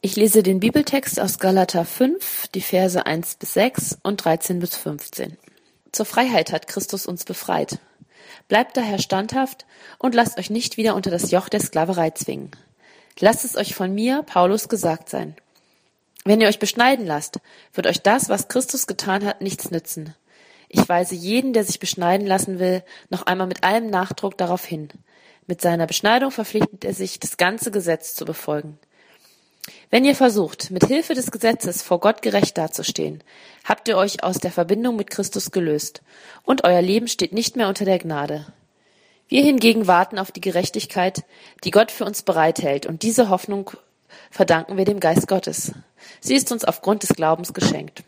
Ich lese den Bibeltext aus Galater 5, die Verse 1 bis 6 und 13 bis 15. Zur Freiheit hat Christus uns befreit. Bleibt daher standhaft und lasst euch nicht wieder unter das Joch der Sklaverei zwingen. Lasst es euch von mir, Paulus, gesagt sein. Wenn ihr euch beschneiden lasst, wird euch das, was Christus getan hat, nichts nützen. Ich weise jeden, der sich beschneiden lassen will, noch einmal mit allem Nachdruck darauf hin. Mit seiner Beschneidung verpflichtet er sich, das ganze Gesetz zu befolgen. Wenn ihr versucht, mit Hilfe des Gesetzes vor Gott gerecht dazustehen, habt ihr euch aus der Verbindung mit Christus gelöst, und euer Leben steht nicht mehr unter der Gnade. Wir hingegen warten auf die Gerechtigkeit, die Gott für uns bereithält, und diese Hoffnung verdanken wir dem Geist Gottes. Sie ist uns aufgrund des Glaubens geschenkt.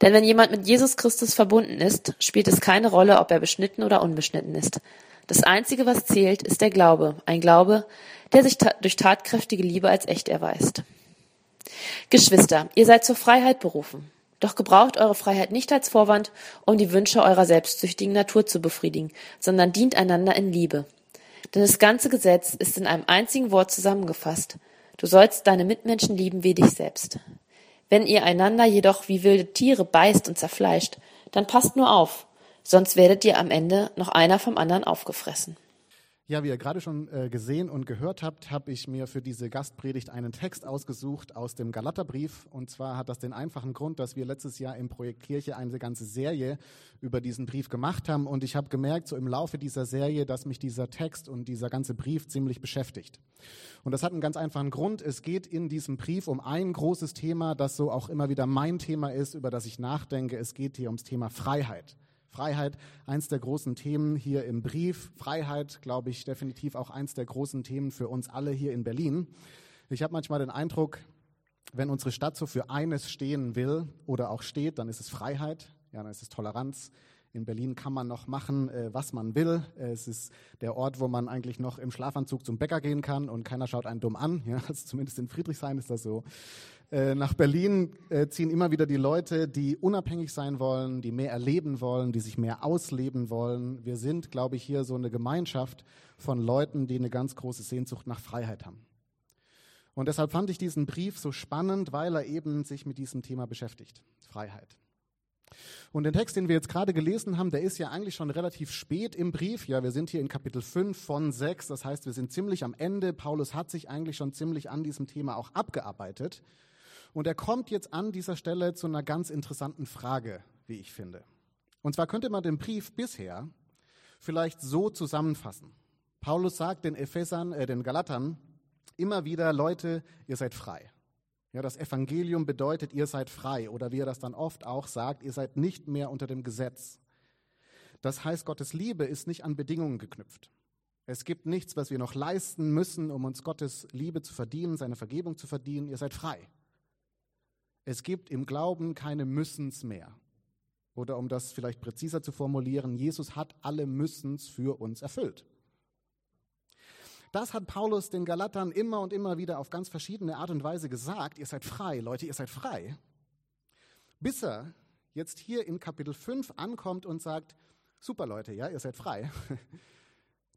Denn wenn jemand mit Jesus Christus verbunden ist, spielt es keine Rolle, ob er beschnitten oder unbeschnitten ist. Das Einzige, was zählt, ist der Glaube, ein Glaube, der sich ta durch tatkräftige Liebe als echt erweist. Geschwister, ihr seid zur Freiheit berufen. Doch gebraucht eure Freiheit nicht als Vorwand, um die Wünsche eurer selbstsüchtigen Natur zu befriedigen, sondern dient einander in Liebe. Denn das ganze Gesetz ist in einem einzigen Wort zusammengefasst. Du sollst deine Mitmenschen lieben wie dich selbst. Wenn ihr einander jedoch wie wilde Tiere beißt und zerfleischt, dann passt nur auf, sonst werdet ihr am Ende noch einer vom anderen aufgefressen. Ja, wie ihr gerade schon äh, gesehen und gehört habt, habe ich mir für diese Gastpredigt einen Text ausgesucht aus dem Galaterbrief. Und zwar hat das den einfachen Grund, dass wir letztes Jahr im Projekt Kirche eine ganze Serie über diesen Brief gemacht haben. Und ich habe gemerkt, so im Laufe dieser Serie, dass mich dieser Text und dieser ganze Brief ziemlich beschäftigt. Und das hat einen ganz einfachen Grund. Es geht in diesem Brief um ein großes Thema, das so auch immer wieder mein Thema ist, über das ich nachdenke. Es geht hier ums Thema Freiheit. Freiheit, eins der großen Themen hier im Brief. Freiheit, glaube ich, definitiv auch eins der großen Themen für uns alle hier in Berlin. Ich habe manchmal den Eindruck, wenn unsere Stadt so für eines stehen will oder auch steht, dann ist es Freiheit, ja, dann ist es Toleranz. In Berlin kann man noch machen, äh, was man will. Es ist der Ort, wo man eigentlich noch im Schlafanzug zum Bäcker gehen kann und keiner schaut einen dumm an. Ja, also zumindest in Friedrichshain ist das so. Äh, nach Berlin äh, ziehen immer wieder die Leute, die unabhängig sein wollen, die mehr erleben wollen, die sich mehr ausleben wollen. Wir sind, glaube ich, hier so eine Gemeinschaft von Leuten, die eine ganz große Sehnsucht nach Freiheit haben. Und deshalb fand ich diesen Brief so spannend, weil er eben sich mit diesem Thema beschäftigt. Freiheit. Und den Text, den wir jetzt gerade gelesen haben, der ist ja eigentlich schon relativ spät im Brief. Ja, wir sind hier in Kapitel 5 von 6. Das heißt, wir sind ziemlich am Ende. Paulus hat sich eigentlich schon ziemlich an diesem Thema auch abgearbeitet. Und er kommt jetzt an dieser Stelle zu einer ganz interessanten Frage, wie ich finde. Und zwar könnte man den Brief bisher vielleicht so zusammenfassen. Paulus sagt den Ephesern, äh, den Galatern immer wieder, Leute, ihr seid frei. Ja, das Evangelium bedeutet, ihr seid frei. Oder wie er das dann oft auch sagt, ihr seid nicht mehr unter dem Gesetz. Das heißt, Gottes Liebe ist nicht an Bedingungen geknüpft. Es gibt nichts, was wir noch leisten müssen, um uns Gottes Liebe zu verdienen, seine Vergebung zu verdienen. Ihr seid frei. Es gibt im Glauben keine Müssens mehr. Oder um das vielleicht präziser zu formulieren, Jesus hat alle Müssens für uns erfüllt. Das hat Paulus den Galatern immer und immer wieder auf ganz verschiedene Art und Weise gesagt. Ihr seid frei, Leute, ihr seid frei. Bis er jetzt hier in Kapitel 5 ankommt und sagt, super Leute, ja, ihr seid frei.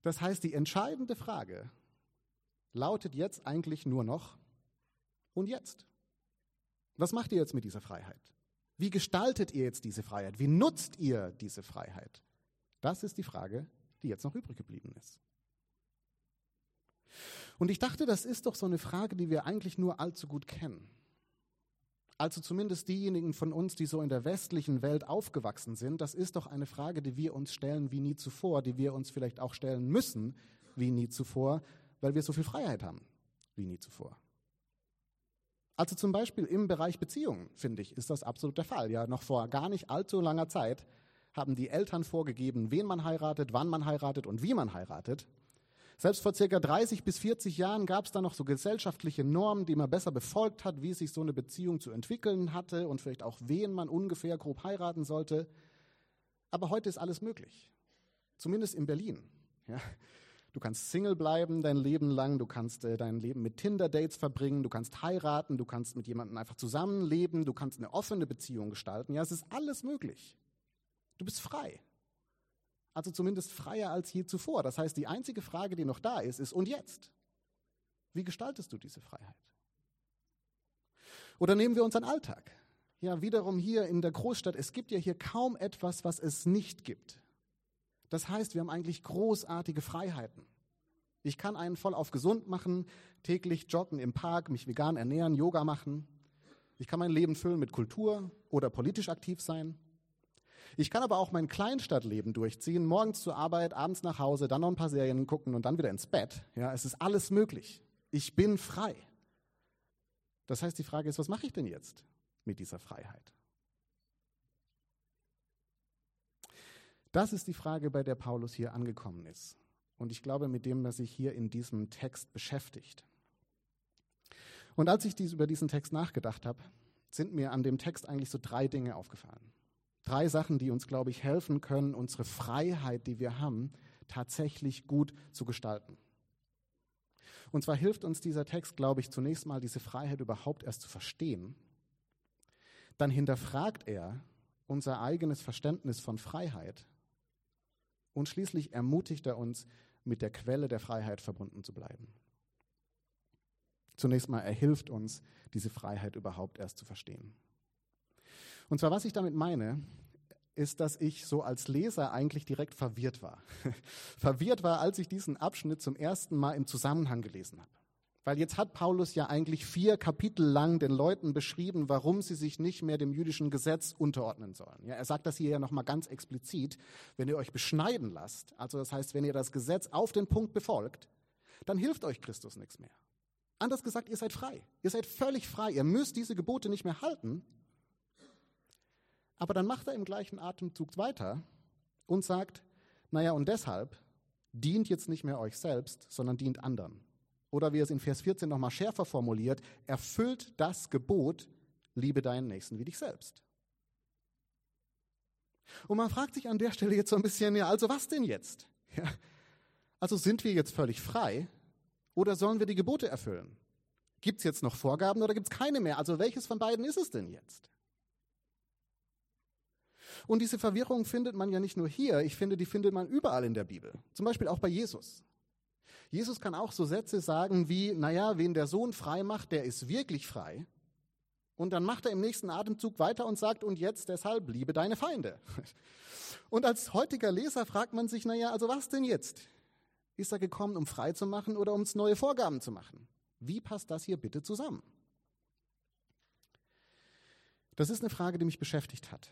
Das heißt, die entscheidende Frage lautet jetzt eigentlich nur noch, und jetzt? Was macht ihr jetzt mit dieser Freiheit? Wie gestaltet ihr jetzt diese Freiheit? Wie nutzt ihr diese Freiheit? Das ist die Frage, die jetzt noch übrig geblieben ist. Und ich dachte, das ist doch so eine Frage, die wir eigentlich nur allzu gut kennen. Also zumindest diejenigen von uns, die so in der westlichen Welt aufgewachsen sind, das ist doch eine Frage, die wir uns stellen wie nie zuvor, die wir uns vielleicht auch stellen müssen wie nie zuvor, weil wir so viel Freiheit haben wie nie zuvor. Also zum Beispiel im Bereich Beziehungen, finde ich, ist das absolut der Fall. Ja, noch vor gar nicht allzu langer Zeit haben die Eltern vorgegeben, wen man heiratet, wann man heiratet und wie man heiratet. Selbst vor circa 30 bis 40 Jahren gab es da noch so gesellschaftliche Normen, die man besser befolgt hat, wie sich so eine Beziehung zu entwickeln hatte und vielleicht auch wen man ungefähr grob heiraten sollte. Aber heute ist alles möglich. Zumindest in Berlin. Ja. Du kannst Single bleiben dein Leben lang, du kannst äh, dein Leben mit Tinder-Dates verbringen, du kannst heiraten, du kannst mit jemandem einfach zusammenleben, du kannst eine offene Beziehung gestalten. Ja, es ist alles möglich. Du bist frei. Also zumindest freier als je zuvor. Das heißt, die einzige Frage, die noch da ist, ist, und jetzt? Wie gestaltest du diese Freiheit? Oder nehmen wir unseren Alltag. Ja, wiederum hier in der Großstadt, es gibt ja hier kaum etwas, was es nicht gibt. Das heißt, wir haben eigentlich großartige Freiheiten. Ich kann einen voll auf gesund machen, täglich joggen im Park, mich vegan ernähren, Yoga machen. Ich kann mein Leben füllen mit Kultur oder politisch aktiv sein. Ich kann aber auch mein Kleinstadtleben durchziehen, morgens zur Arbeit, abends nach Hause, dann noch ein paar Serien gucken und dann wieder ins Bett. Ja, es ist alles möglich. Ich bin frei. Das heißt, die Frage ist, was mache ich denn jetzt mit dieser Freiheit? Das ist die Frage, bei der Paulus hier angekommen ist. Und ich glaube, mit dem, was sich hier in diesem Text beschäftigt. Und als ich dies, über diesen Text nachgedacht habe, sind mir an dem Text eigentlich so drei Dinge aufgefallen. Drei Sachen, die uns, glaube ich, helfen können, unsere Freiheit, die wir haben, tatsächlich gut zu gestalten. Und zwar hilft uns dieser Text, glaube ich, zunächst mal diese Freiheit überhaupt erst zu verstehen. Dann hinterfragt er unser eigenes Verständnis von Freiheit und schließlich ermutigt er uns, mit der Quelle der Freiheit verbunden zu bleiben. Zunächst mal, er hilft uns, diese Freiheit überhaupt erst zu verstehen. Und zwar, was ich damit meine, ist, dass ich so als Leser eigentlich direkt verwirrt war. verwirrt war, als ich diesen Abschnitt zum ersten Mal im Zusammenhang gelesen habe. Weil jetzt hat Paulus ja eigentlich vier Kapitel lang den Leuten beschrieben, warum sie sich nicht mehr dem jüdischen Gesetz unterordnen sollen. Ja, er sagt das hier ja nochmal ganz explizit. Wenn ihr euch beschneiden lasst, also das heißt, wenn ihr das Gesetz auf den Punkt befolgt, dann hilft euch Christus nichts mehr. Anders gesagt, ihr seid frei. Ihr seid völlig frei. Ihr müsst diese Gebote nicht mehr halten. Aber dann macht er im gleichen Atemzug weiter und sagt, naja, und deshalb dient jetzt nicht mehr euch selbst, sondern dient anderen. Oder wie es in Vers 14 nochmal schärfer formuliert, erfüllt das Gebot, liebe deinen Nächsten wie dich selbst. Und man fragt sich an der Stelle jetzt so ein bisschen, ja, also was denn jetzt? Ja, also sind wir jetzt völlig frei oder sollen wir die Gebote erfüllen? Gibt es jetzt noch Vorgaben oder gibt es keine mehr? Also welches von beiden ist es denn jetzt? Und diese Verwirrung findet man ja nicht nur hier, ich finde, die findet man überall in der Bibel. Zum Beispiel auch bei Jesus. Jesus kann auch so Sätze sagen wie, naja, wen der Sohn frei macht, der ist wirklich frei. Und dann macht er im nächsten Atemzug weiter und sagt, und jetzt deshalb liebe deine Feinde. Und als heutiger Leser fragt man sich, naja, also was denn jetzt? Ist er gekommen, um frei zu machen oder um neue Vorgaben zu machen? Wie passt das hier bitte zusammen? Das ist eine Frage, die mich beschäftigt hat.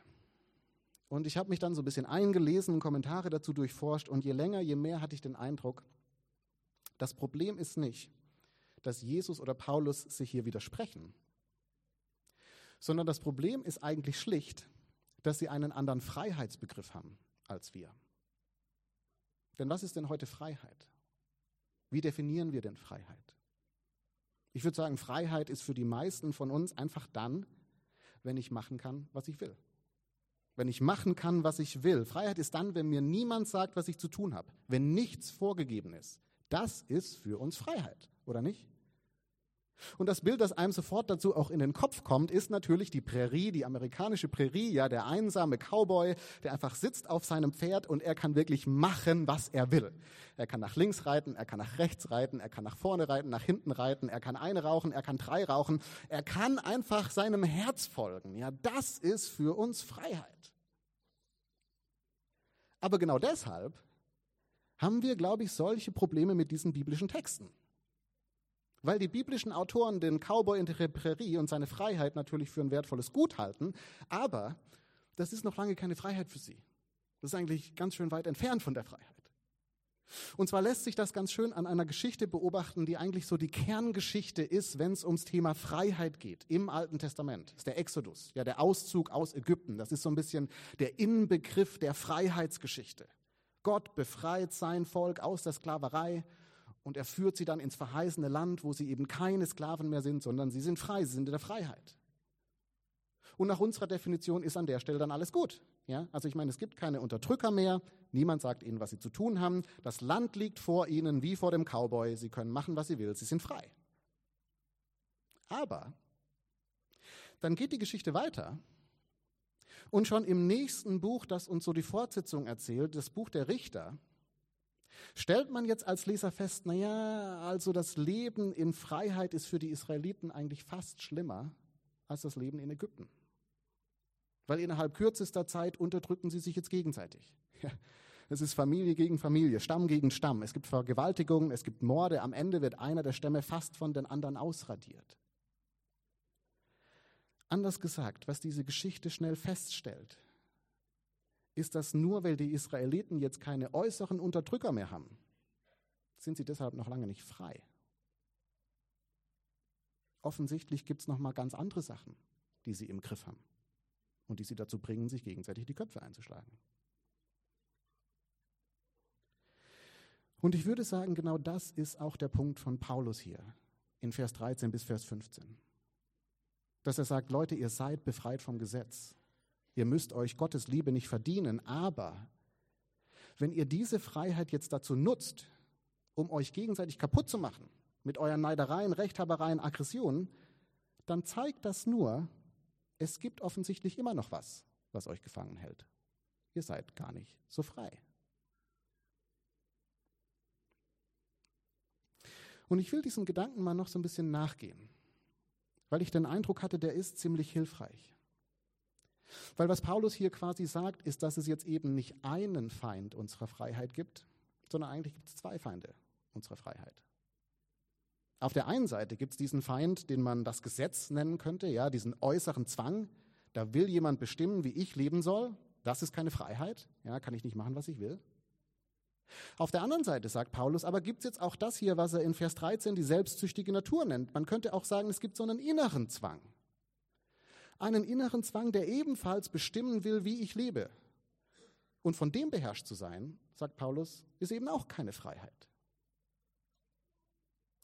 Und ich habe mich dann so ein bisschen eingelesen Kommentare dazu durchforscht. Und je länger, je mehr hatte ich den Eindruck, das Problem ist nicht, dass Jesus oder Paulus sich hier widersprechen, sondern das Problem ist eigentlich schlicht, dass sie einen anderen Freiheitsbegriff haben als wir. Denn was ist denn heute Freiheit? Wie definieren wir denn Freiheit? Ich würde sagen, Freiheit ist für die meisten von uns einfach dann, wenn ich machen kann, was ich will. Wenn ich machen kann, was ich will. Freiheit ist dann, wenn mir niemand sagt, was ich zu tun habe. Wenn nichts vorgegeben ist. Das ist für uns Freiheit, oder nicht? Und das Bild, das einem sofort dazu auch in den Kopf kommt, ist natürlich die Prärie, die amerikanische Prärie, ja, der einsame Cowboy, der einfach sitzt auf seinem Pferd und er kann wirklich machen, was er will. Er kann nach links reiten, er kann nach rechts reiten, er kann nach vorne reiten, nach hinten reiten, er kann eine rauchen, er kann drei rauchen, er kann einfach seinem Herz folgen. Ja, das ist für uns Freiheit. Aber genau deshalb haben wir, glaube ich, solche Probleme mit diesen biblischen Texten. Weil die biblischen Autoren den Cowboy in der Prärie und seine Freiheit natürlich für ein wertvolles Gut halten, aber das ist noch lange keine Freiheit für sie. Das ist eigentlich ganz schön weit entfernt von der Freiheit. Und zwar lässt sich das ganz schön an einer Geschichte beobachten, die eigentlich so die Kerngeschichte ist, wenn es ums Thema Freiheit geht im Alten Testament. Das ist der Exodus, ja, der Auszug aus Ägypten. Das ist so ein bisschen der Inbegriff der Freiheitsgeschichte. Gott befreit sein Volk aus der Sklaverei und er führt sie dann ins verheißene Land, wo sie eben keine Sklaven mehr sind, sondern sie sind frei, sie sind in der Freiheit. Und nach unserer Definition ist an der Stelle dann alles gut. Ja? Also ich meine, es gibt keine Unterdrücker mehr, niemand sagt ihnen, was sie zu tun haben, das Land liegt vor ihnen wie vor dem Cowboy, sie können machen, was sie will, sie sind frei. Aber dann geht die Geschichte weiter und schon im nächsten Buch, das uns so die Fortsetzung erzählt, das Buch der Richter, stellt man jetzt als Leser fest, naja, also das Leben in Freiheit ist für die Israeliten eigentlich fast schlimmer als das Leben in Ägypten. Weil innerhalb kürzester Zeit unterdrücken sie sich jetzt gegenseitig. Es ist Familie gegen Familie, Stamm gegen Stamm. Es gibt Vergewaltigungen, es gibt Morde. Am Ende wird einer der Stämme fast von den anderen ausradiert. Anders gesagt, was diese Geschichte schnell feststellt, ist, dass nur weil die Israeliten jetzt keine äußeren Unterdrücker mehr haben, sind sie deshalb noch lange nicht frei. Offensichtlich gibt es noch mal ganz andere Sachen, die sie im Griff haben und die sie dazu bringen, sich gegenseitig die Köpfe einzuschlagen. Und ich würde sagen, genau das ist auch der Punkt von Paulus hier in Vers 13 bis Vers 15. Dass er sagt, Leute, ihr seid befreit vom Gesetz. Ihr müsst euch Gottes Liebe nicht verdienen, aber wenn ihr diese Freiheit jetzt dazu nutzt, um euch gegenseitig kaputt zu machen, mit euren Neidereien, Rechthabereien, Aggressionen, dann zeigt das nur, es gibt offensichtlich immer noch was, was euch gefangen hält. Ihr seid gar nicht so frei. Und ich will diesem Gedanken mal noch so ein bisschen nachgehen, weil ich den Eindruck hatte, der ist ziemlich hilfreich. Weil was Paulus hier quasi sagt, ist, dass es jetzt eben nicht einen Feind unserer Freiheit gibt, sondern eigentlich gibt es zwei Feinde unserer Freiheit. Auf der einen Seite gibt es diesen Feind, den man das Gesetz nennen könnte, ja, diesen äußeren Zwang. Da will jemand bestimmen, wie ich leben soll. Das ist keine Freiheit. Ja, kann ich nicht machen, was ich will. Auf der anderen Seite sagt Paulus, aber gibt es jetzt auch das hier, was er in Vers 13 die selbstsüchtige Natur nennt. Man könnte auch sagen, es gibt so einen inneren Zwang. Einen inneren Zwang, der ebenfalls bestimmen will, wie ich lebe. Und von dem beherrscht zu sein, sagt Paulus, ist eben auch keine Freiheit.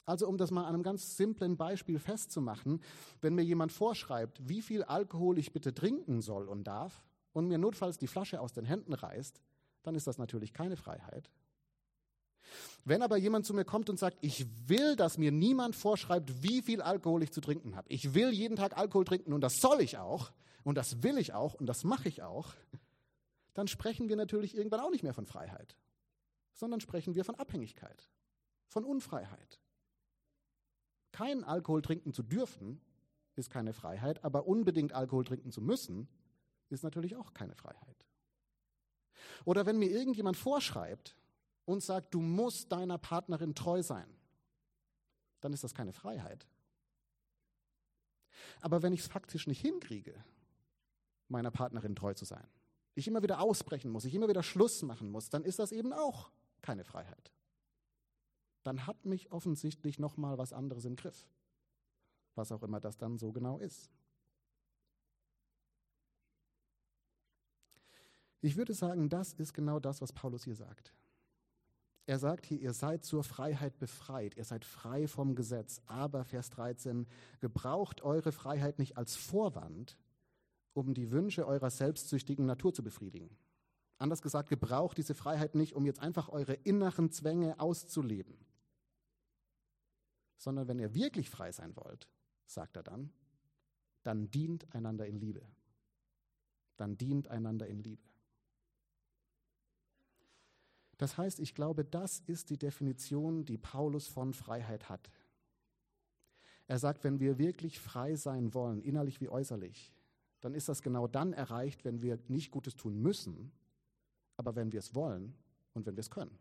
Also um das mal an einem ganz simplen Beispiel festzumachen, wenn mir jemand vorschreibt, wie viel Alkohol ich bitte trinken soll und darf und mir notfalls die Flasche aus den Händen reißt, dann ist das natürlich keine Freiheit. Wenn aber jemand zu mir kommt und sagt, ich will, dass mir niemand vorschreibt, wie viel Alkohol ich zu trinken habe. Ich will jeden Tag Alkohol trinken und das soll ich auch und das will ich auch und das mache ich auch, dann sprechen wir natürlich irgendwann auch nicht mehr von Freiheit, sondern sprechen wir von Abhängigkeit, von Unfreiheit. Kein Alkohol trinken zu dürfen ist keine Freiheit, aber unbedingt Alkohol trinken zu müssen ist natürlich auch keine Freiheit. Oder wenn mir irgendjemand vorschreibt und sagt, du musst deiner Partnerin treu sein, dann ist das keine Freiheit. Aber wenn ich es faktisch nicht hinkriege, meiner Partnerin treu zu sein, ich immer wieder ausbrechen muss, ich immer wieder Schluss machen muss, dann ist das eben auch keine Freiheit. Dann hat mich offensichtlich noch mal was anderes im Griff, was auch immer das dann so genau ist. Ich würde sagen, das ist genau das, was Paulus hier sagt. Er sagt hier, ihr seid zur Freiheit befreit, ihr seid frei vom Gesetz. Aber, Vers 13, gebraucht eure Freiheit nicht als Vorwand, um die Wünsche eurer selbstsüchtigen Natur zu befriedigen. Anders gesagt, gebraucht diese Freiheit nicht, um jetzt einfach eure inneren Zwänge auszuleben. Sondern wenn ihr wirklich frei sein wollt, sagt er dann, dann dient einander in Liebe. Dann dient einander in Liebe. Das heißt, ich glaube, das ist die Definition, die Paulus von Freiheit hat. Er sagt, wenn wir wirklich frei sein wollen, innerlich wie äußerlich, dann ist das genau dann erreicht, wenn wir nicht Gutes tun müssen, aber wenn wir es wollen und wenn wir es können.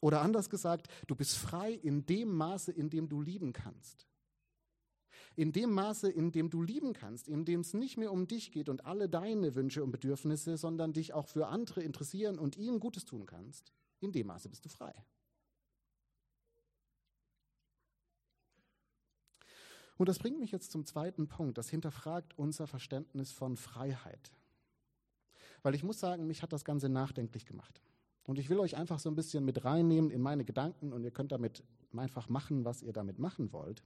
Oder anders gesagt, du bist frei in dem Maße, in dem du lieben kannst. In dem Maße, in dem du lieben kannst, in dem es nicht mehr um dich geht und alle deine Wünsche und Bedürfnisse, sondern dich auch für andere interessieren und ihnen Gutes tun kannst, in dem Maße bist du frei. Und das bringt mich jetzt zum zweiten Punkt. Das hinterfragt unser Verständnis von Freiheit. Weil ich muss sagen, mich hat das Ganze nachdenklich gemacht. Und ich will euch einfach so ein bisschen mit reinnehmen in meine Gedanken und ihr könnt damit einfach machen, was ihr damit machen wollt.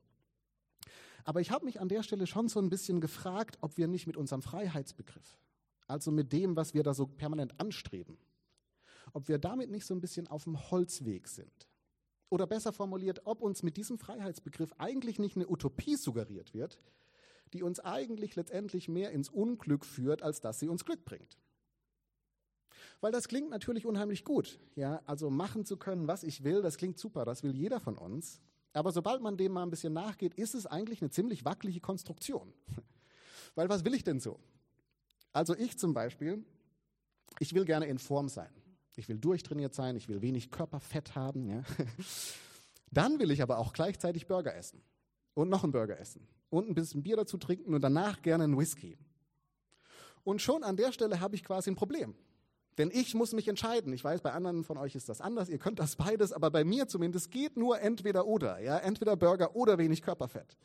Aber ich habe mich an der Stelle schon so ein bisschen gefragt, ob wir nicht mit unserem Freiheitsbegriff, also mit dem, was wir da so permanent anstreben, ob wir damit nicht so ein bisschen auf dem Holzweg sind. Oder besser formuliert, ob uns mit diesem Freiheitsbegriff eigentlich nicht eine Utopie suggeriert wird, die uns eigentlich letztendlich mehr ins Unglück führt, als dass sie uns Glück bringt. Weil das klingt natürlich unheimlich gut. Ja, also machen zu können, was ich will, das klingt super, das will jeder von uns. Aber sobald man dem mal ein bisschen nachgeht, ist es eigentlich eine ziemlich wackelige Konstruktion. Weil was will ich denn so? Also ich zum Beispiel, ich will gerne in Form sein. Ich will durchtrainiert sein, ich will wenig Körperfett haben. Ja. Dann will ich aber auch gleichzeitig Burger essen und noch einen Burger essen und ein bisschen Bier dazu trinken und danach gerne einen Whisky. Und schon an der Stelle habe ich quasi ein Problem. Denn ich muss mich entscheiden. Ich weiß, bei anderen von euch ist das anders. Ihr könnt das beides, aber bei mir zumindest geht nur entweder oder. Ja, entweder Burger oder wenig Körperfett.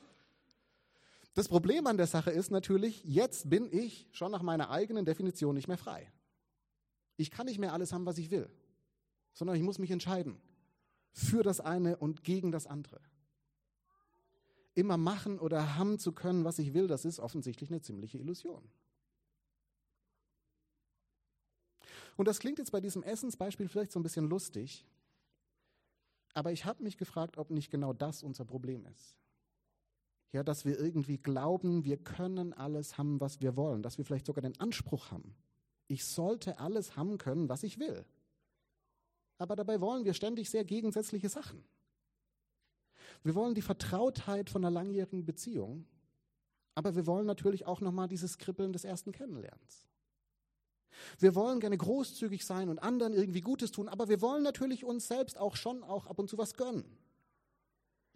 Das Problem an der Sache ist natürlich, jetzt bin ich schon nach meiner eigenen Definition nicht mehr frei. Ich kann nicht mehr alles haben, was ich will, sondern ich muss mich entscheiden für das eine und gegen das andere. Immer machen oder haben zu können, was ich will, das ist offensichtlich eine ziemliche Illusion. Und das klingt jetzt bei diesem Essensbeispiel vielleicht so ein bisschen lustig, aber ich habe mich gefragt, ob nicht genau das unser Problem ist. Ja, dass wir irgendwie glauben, wir können alles haben, was wir wollen, dass wir vielleicht sogar den Anspruch haben. Ich sollte alles haben können, was ich will. Aber dabei wollen wir ständig sehr gegensätzliche Sachen. Wir wollen die Vertrautheit von einer langjährigen Beziehung, aber wir wollen natürlich auch nochmal dieses Kribbeln des ersten Kennenlernens. Wir wollen gerne großzügig sein und anderen irgendwie Gutes tun, aber wir wollen natürlich uns selbst auch schon auch ab und zu was gönnen.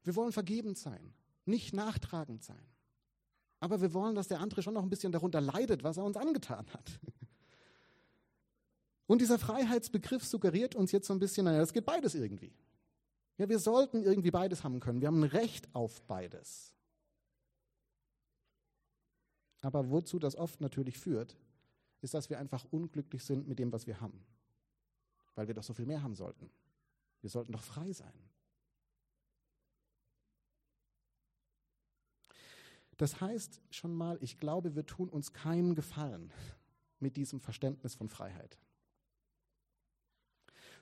Wir wollen vergebend sein, nicht nachtragend sein. Aber wir wollen, dass der andere schon noch ein bisschen darunter leidet, was er uns angetan hat. Und dieser Freiheitsbegriff suggeriert uns jetzt so ein bisschen, naja, es geht beides irgendwie. Ja, wir sollten irgendwie beides haben können. Wir haben ein Recht auf beides. Aber wozu das oft natürlich führt, ist, dass wir einfach unglücklich sind mit dem, was wir haben. Weil wir doch so viel mehr haben sollten. Wir sollten doch frei sein. Das heißt schon mal, ich glaube, wir tun uns keinen Gefallen mit diesem Verständnis von Freiheit.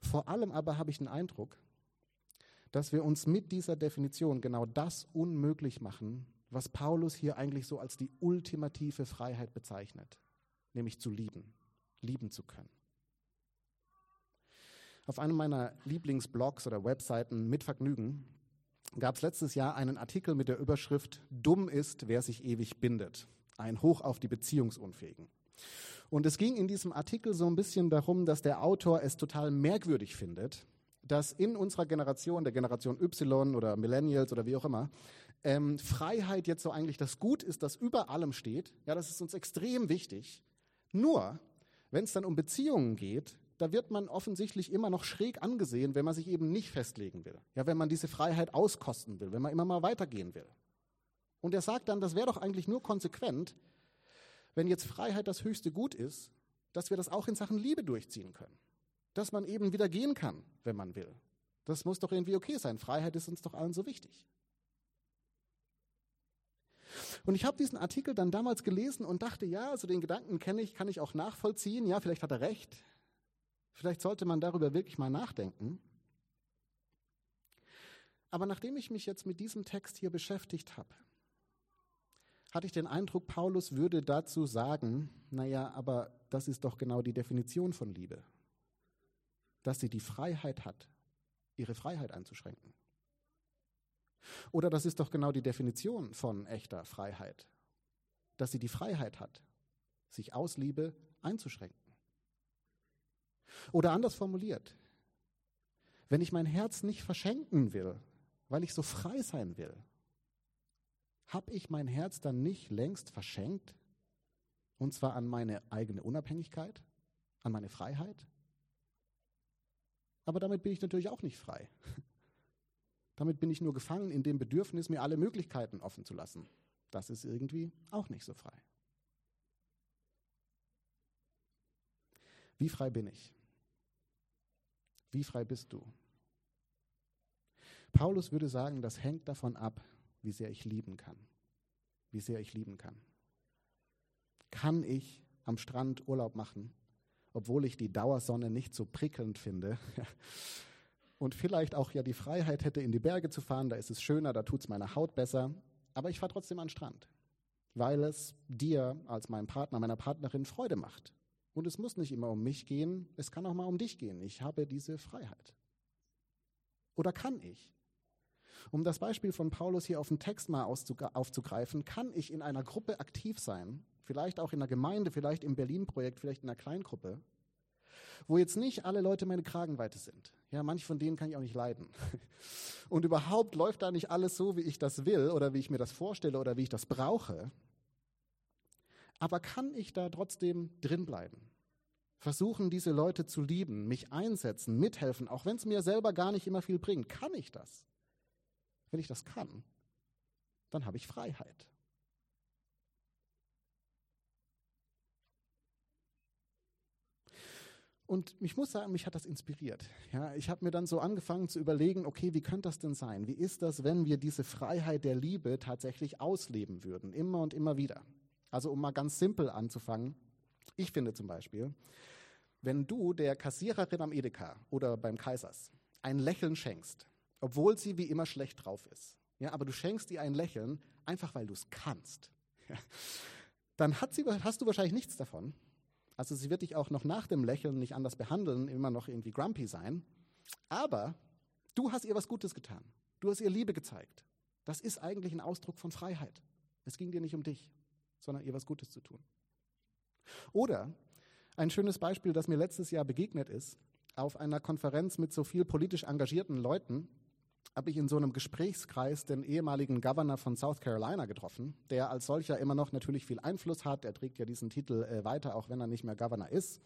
Vor allem aber habe ich den Eindruck, dass wir uns mit dieser Definition genau das unmöglich machen, was Paulus hier eigentlich so als die ultimative Freiheit bezeichnet nämlich zu lieben, lieben zu können. Auf einem meiner Lieblingsblogs oder Webseiten mit Vergnügen gab es letztes Jahr einen Artikel mit der Überschrift Dumm ist, wer sich ewig bindet. Ein Hoch auf die Beziehungsunfähigen. Und es ging in diesem Artikel so ein bisschen darum, dass der Autor es total merkwürdig findet, dass in unserer Generation, der Generation Y oder Millennials oder wie auch immer, ähm, Freiheit jetzt so eigentlich das Gut ist, das über allem steht. Ja, das ist uns extrem wichtig. Nur, wenn es dann um Beziehungen geht, da wird man offensichtlich immer noch schräg angesehen, wenn man sich eben nicht festlegen will. Ja, wenn man diese Freiheit auskosten will, wenn man immer mal weitergehen will. Und er sagt dann, das wäre doch eigentlich nur konsequent, wenn jetzt Freiheit das höchste Gut ist, dass wir das auch in Sachen Liebe durchziehen können. Dass man eben wieder gehen kann, wenn man will. Das muss doch irgendwie okay sein. Freiheit ist uns doch allen so wichtig. Und ich habe diesen Artikel dann damals gelesen und dachte, ja, also den Gedanken kenne ich, kann ich auch nachvollziehen. Ja, vielleicht hat er recht. Vielleicht sollte man darüber wirklich mal nachdenken. Aber nachdem ich mich jetzt mit diesem Text hier beschäftigt habe, hatte ich den Eindruck, Paulus würde dazu sagen, naja, aber das ist doch genau die Definition von Liebe, dass sie die Freiheit hat, ihre Freiheit einzuschränken. Oder das ist doch genau die Definition von echter Freiheit, dass sie die Freiheit hat, sich aus Liebe einzuschränken. Oder anders formuliert, wenn ich mein Herz nicht verschenken will, weil ich so frei sein will, habe ich mein Herz dann nicht längst verschenkt? Und zwar an meine eigene Unabhängigkeit, an meine Freiheit? Aber damit bin ich natürlich auch nicht frei. Damit bin ich nur gefangen in dem Bedürfnis, mir alle Möglichkeiten offen zu lassen. Das ist irgendwie auch nicht so frei. Wie frei bin ich? Wie frei bist du? Paulus würde sagen, das hängt davon ab, wie sehr ich lieben kann. Wie sehr ich lieben kann. Kann ich am Strand Urlaub machen, obwohl ich die Dauersonne nicht so prickelnd finde? und vielleicht auch ja die Freiheit hätte, in die Berge zu fahren, da ist es schöner, da tut es meiner Haut besser, aber ich fahre trotzdem an den Strand, weil es dir als meinem Partner, meiner Partnerin Freude macht. Und es muss nicht immer um mich gehen, es kann auch mal um dich gehen. Ich habe diese Freiheit. Oder kann ich? Um das Beispiel von Paulus hier auf den Text mal aufzugreifen, kann ich in einer Gruppe aktiv sein, vielleicht auch in einer Gemeinde, vielleicht im Berlin-Projekt, vielleicht in einer Kleingruppe, wo jetzt nicht alle Leute meine Kragenweite sind. Ja, manche von denen kann ich auch nicht leiden. Und überhaupt läuft da nicht alles so, wie ich das will oder wie ich mir das vorstelle oder wie ich das brauche. Aber kann ich da trotzdem drinbleiben? Versuchen, diese Leute zu lieben, mich einsetzen, mithelfen, auch wenn es mir selber gar nicht immer viel bringt. Kann ich das? Wenn ich das kann, dann habe ich Freiheit. Und ich muss sagen, mich hat das inspiriert. Ja, ich habe mir dann so angefangen zu überlegen, okay, wie könnte das denn sein? Wie ist das, wenn wir diese Freiheit der Liebe tatsächlich ausleben würden, immer und immer wieder? Also um mal ganz simpel anzufangen, ich finde zum Beispiel, wenn du der Kassiererin am Edeka oder beim Kaisers ein Lächeln schenkst, obwohl sie wie immer schlecht drauf ist, ja, aber du schenkst ihr ein Lächeln, einfach weil du es kannst, ja, dann hat sie, hast du wahrscheinlich nichts davon. Also sie wird dich auch noch nach dem Lächeln nicht anders behandeln, immer noch irgendwie grumpy sein. Aber du hast ihr was Gutes getan. Du hast ihr Liebe gezeigt. Das ist eigentlich ein Ausdruck von Freiheit. Es ging dir nicht um dich, sondern ihr was Gutes zu tun. Oder ein schönes Beispiel, das mir letztes Jahr begegnet ist, auf einer Konferenz mit so viel politisch engagierten Leuten habe ich in so einem Gesprächskreis den ehemaligen Governor von South Carolina getroffen, der als solcher immer noch natürlich viel Einfluss hat. Er trägt ja diesen Titel äh, weiter, auch wenn er nicht mehr Governor ist.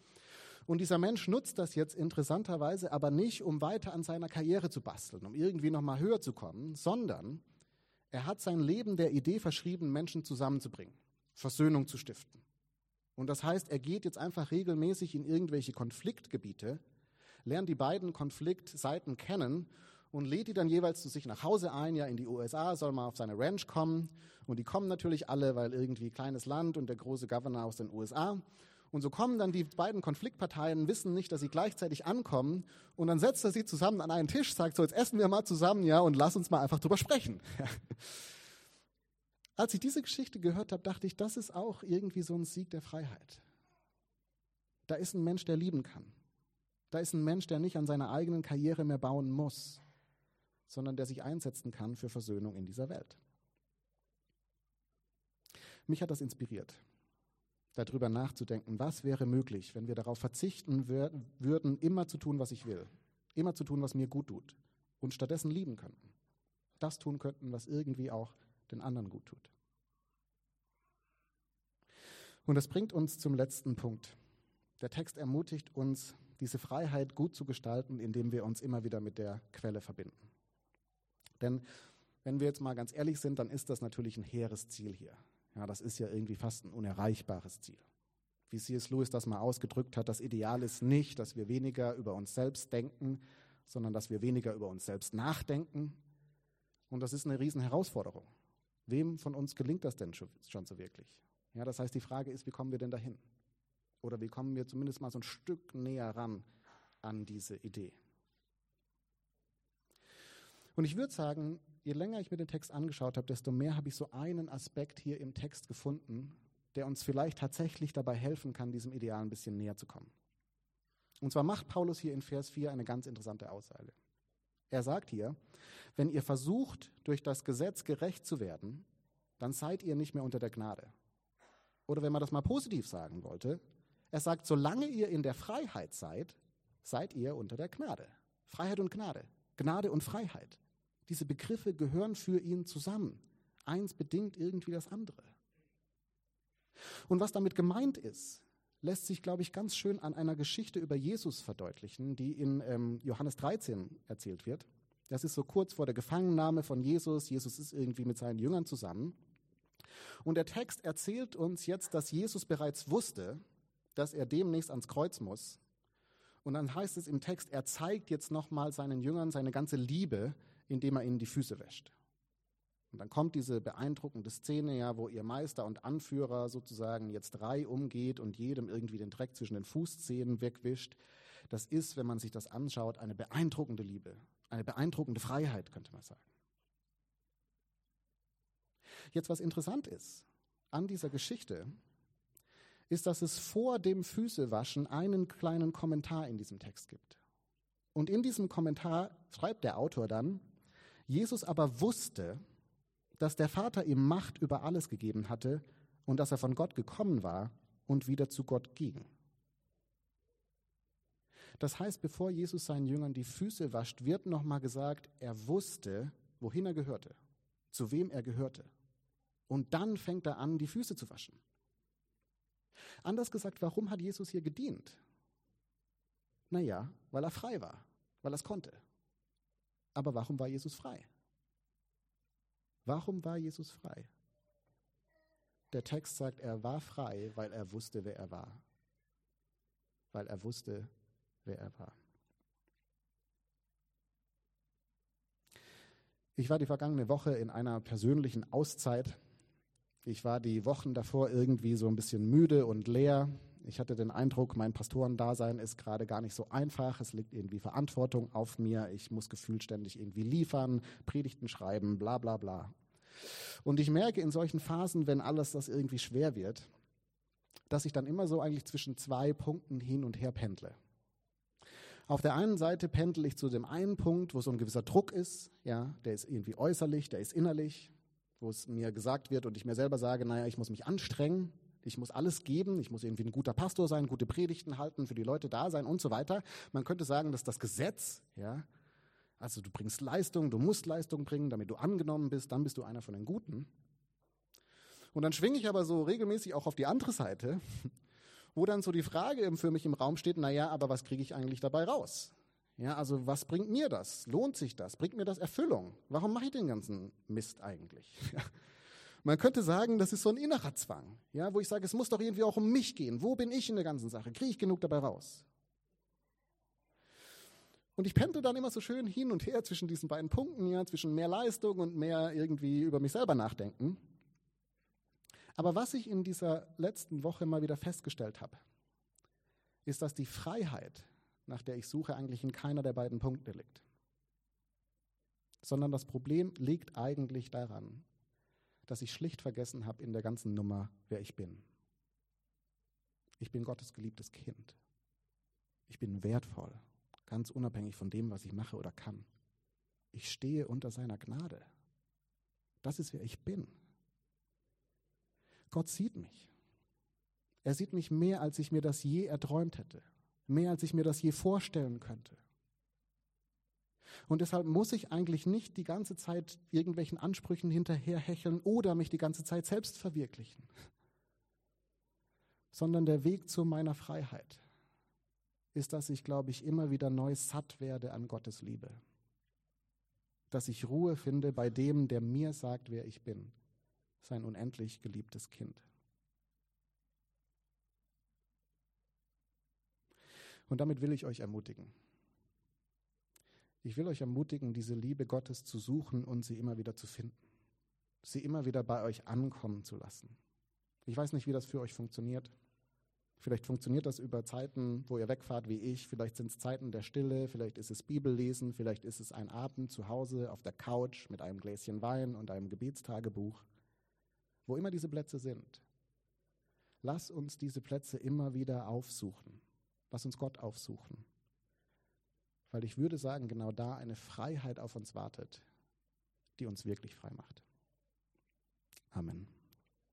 Und dieser Mensch nutzt das jetzt interessanterweise aber nicht, um weiter an seiner Karriere zu basteln, um irgendwie noch mal höher zu kommen, sondern er hat sein Leben der Idee verschrieben, Menschen zusammenzubringen, Versöhnung zu stiften. Und das heißt, er geht jetzt einfach regelmäßig in irgendwelche Konfliktgebiete, lernt die beiden Konfliktseiten kennen und lädt die dann jeweils zu sich nach Hause ein, ja in die USA, soll mal auf seine Ranch kommen. Und die kommen natürlich alle, weil irgendwie kleines Land und der große Governor aus den USA. Und so kommen dann die beiden Konfliktparteien, wissen nicht, dass sie gleichzeitig ankommen. Und dann setzt er sie zusammen an einen Tisch, sagt so, jetzt essen wir mal zusammen, ja, und lass uns mal einfach drüber sprechen. Als ich diese Geschichte gehört habe, dachte ich, das ist auch irgendwie so ein Sieg der Freiheit. Da ist ein Mensch, der lieben kann. Da ist ein Mensch, der nicht an seiner eigenen Karriere mehr bauen muss sondern der sich einsetzen kann für Versöhnung in dieser Welt. Mich hat das inspiriert, darüber nachzudenken, was wäre möglich, wenn wir darauf verzichten würden, immer zu tun, was ich will, immer zu tun, was mir gut tut und stattdessen lieben könnten. Das tun könnten, was irgendwie auch den anderen gut tut. Und das bringt uns zum letzten Punkt. Der Text ermutigt uns, diese Freiheit gut zu gestalten, indem wir uns immer wieder mit der Quelle verbinden. Denn wenn wir jetzt mal ganz ehrlich sind, dann ist das natürlich ein hehres Ziel hier. Ja, das ist ja irgendwie fast ein unerreichbares Ziel. Wie C.S. Lewis das mal ausgedrückt hat, das Ideal ist nicht, dass wir weniger über uns selbst denken, sondern dass wir weniger über uns selbst nachdenken. Und das ist eine Riesenherausforderung. Wem von uns gelingt das denn schon so wirklich? Ja, das heißt, die Frage ist, wie kommen wir denn dahin? Oder wie kommen wir zumindest mal so ein Stück näher ran an diese Idee? Und ich würde sagen, je länger ich mir den Text angeschaut habe, desto mehr habe ich so einen Aspekt hier im Text gefunden, der uns vielleicht tatsächlich dabei helfen kann, diesem Ideal ein bisschen näher zu kommen. Und zwar macht Paulus hier in Vers 4 eine ganz interessante Aussage. Er sagt hier, wenn ihr versucht, durch das Gesetz gerecht zu werden, dann seid ihr nicht mehr unter der Gnade. Oder wenn man das mal positiv sagen wollte, er sagt, solange ihr in der Freiheit seid, seid ihr unter der Gnade. Freiheit und Gnade. Gnade und Freiheit. Diese Begriffe gehören für ihn zusammen. Eins bedingt irgendwie das andere. Und was damit gemeint ist, lässt sich, glaube ich, ganz schön an einer Geschichte über Jesus verdeutlichen, die in ähm, Johannes 13 erzählt wird. Das ist so kurz vor der Gefangennahme von Jesus. Jesus ist irgendwie mit seinen Jüngern zusammen. Und der Text erzählt uns jetzt, dass Jesus bereits wusste, dass er demnächst ans Kreuz muss. Und dann heißt es im Text, er zeigt jetzt nochmal seinen Jüngern seine ganze Liebe indem er ihnen die Füße wäscht. Und dann kommt diese beeindruckende Szene, ja, wo ihr Meister und Anführer sozusagen jetzt drei umgeht und jedem irgendwie den Dreck zwischen den Fußzähnen wegwischt. Das ist, wenn man sich das anschaut, eine beeindruckende Liebe, eine beeindruckende Freiheit, könnte man sagen. Jetzt, was interessant ist an dieser Geschichte, ist, dass es vor dem Füßewaschen einen kleinen Kommentar in diesem Text gibt. Und in diesem Kommentar schreibt der Autor dann, Jesus aber wusste, dass der Vater ihm Macht über alles gegeben hatte und dass er von Gott gekommen war und wieder zu Gott ging. Das heißt, bevor Jesus seinen Jüngern die Füße wascht, wird nochmal gesagt, er wusste, wohin er gehörte, zu wem er gehörte. Und dann fängt er an, die Füße zu waschen. Anders gesagt, warum hat Jesus hier gedient? Naja, weil er frei war, weil er es konnte. Aber warum war Jesus frei? Warum war Jesus frei? Der Text sagt, er war frei, weil er wusste, wer er war. Weil er wusste, wer er war. Ich war die vergangene Woche in einer persönlichen Auszeit. Ich war die Wochen davor irgendwie so ein bisschen müde und leer. Ich hatte den Eindruck, mein Pastorendasein ist gerade gar nicht so einfach. Es liegt irgendwie Verantwortung auf mir. Ich muss gefühlt ständig irgendwie liefern, Predigten schreiben, bla bla bla. Und ich merke in solchen Phasen, wenn alles das irgendwie schwer wird, dass ich dann immer so eigentlich zwischen zwei Punkten hin und her pendle. Auf der einen Seite pendel ich zu dem einen Punkt, wo so ein gewisser Druck ist, ja, der ist irgendwie äußerlich, der ist innerlich, wo es mir gesagt wird und ich mir selber sage, naja, ich muss mich anstrengen, ich muss alles geben, ich muss irgendwie ein guter Pastor sein, gute Predigten halten, für die Leute da sein und so weiter. Man könnte sagen, dass das Gesetz, ja, also du bringst Leistung, du musst Leistung bringen, damit du angenommen bist, dann bist du einer von den Guten. Und dann schwinge ich aber so regelmäßig auch auf die andere Seite, wo dann so die Frage für mich im Raum steht, naja, aber was kriege ich eigentlich dabei raus? Ja, also was bringt mir das? Lohnt sich das? Bringt mir das Erfüllung? Warum mache ich den ganzen Mist eigentlich? Man könnte sagen, das ist so ein innerer Zwang, ja, wo ich sage, es muss doch irgendwie auch um mich gehen. Wo bin ich in der ganzen Sache? Kriege ich genug dabei raus? Und ich pendel dann immer so schön hin und her zwischen diesen beiden Punkten, ja, zwischen mehr Leistung und mehr irgendwie über mich selber nachdenken. Aber was ich in dieser letzten Woche mal wieder festgestellt habe, ist, dass die Freiheit, nach der ich suche, eigentlich in keiner der beiden Punkte liegt. Sondern das Problem liegt eigentlich daran, dass ich schlicht vergessen habe in der ganzen Nummer, wer ich bin. Ich bin Gottes geliebtes Kind. Ich bin wertvoll, ganz unabhängig von dem, was ich mache oder kann. Ich stehe unter seiner Gnade. Das ist, wer ich bin. Gott sieht mich. Er sieht mich mehr, als ich mir das je erträumt hätte, mehr, als ich mir das je vorstellen könnte. Und deshalb muss ich eigentlich nicht die ganze Zeit irgendwelchen Ansprüchen hinterherhecheln oder mich die ganze Zeit selbst verwirklichen, sondern der Weg zu meiner Freiheit ist, dass ich, glaube ich, immer wieder neu satt werde an Gottes Liebe. Dass ich Ruhe finde bei dem, der mir sagt, wer ich bin, sein unendlich geliebtes Kind. Und damit will ich euch ermutigen. Ich will euch ermutigen, diese Liebe Gottes zu suchen und sie immer wieder zu finden. Sie immer wieder bei euch ankommen zu lassen. Ich weiß nicht, wie das für euch funktioniert. Vielleicht funktioniert das über Zeiten, wo ihr wegfahrt wie ich. Vielleicht sind es Zeiten der Stille, vielleicht ist es Bibellesen, vielleicht ist es ein Abend zu Hause auf der Couch mit einem Gläschen Wein und einem Gebetstagebuch. Wo immer diese Plätze sind. Lass uns diese Plätze immer wieder aufsuchen. Lass uns Gott aufsuchen. Weil ich würde sagen, genau da eine Freiheit auf uns wartet, die uns wirklich frei macht. Amen.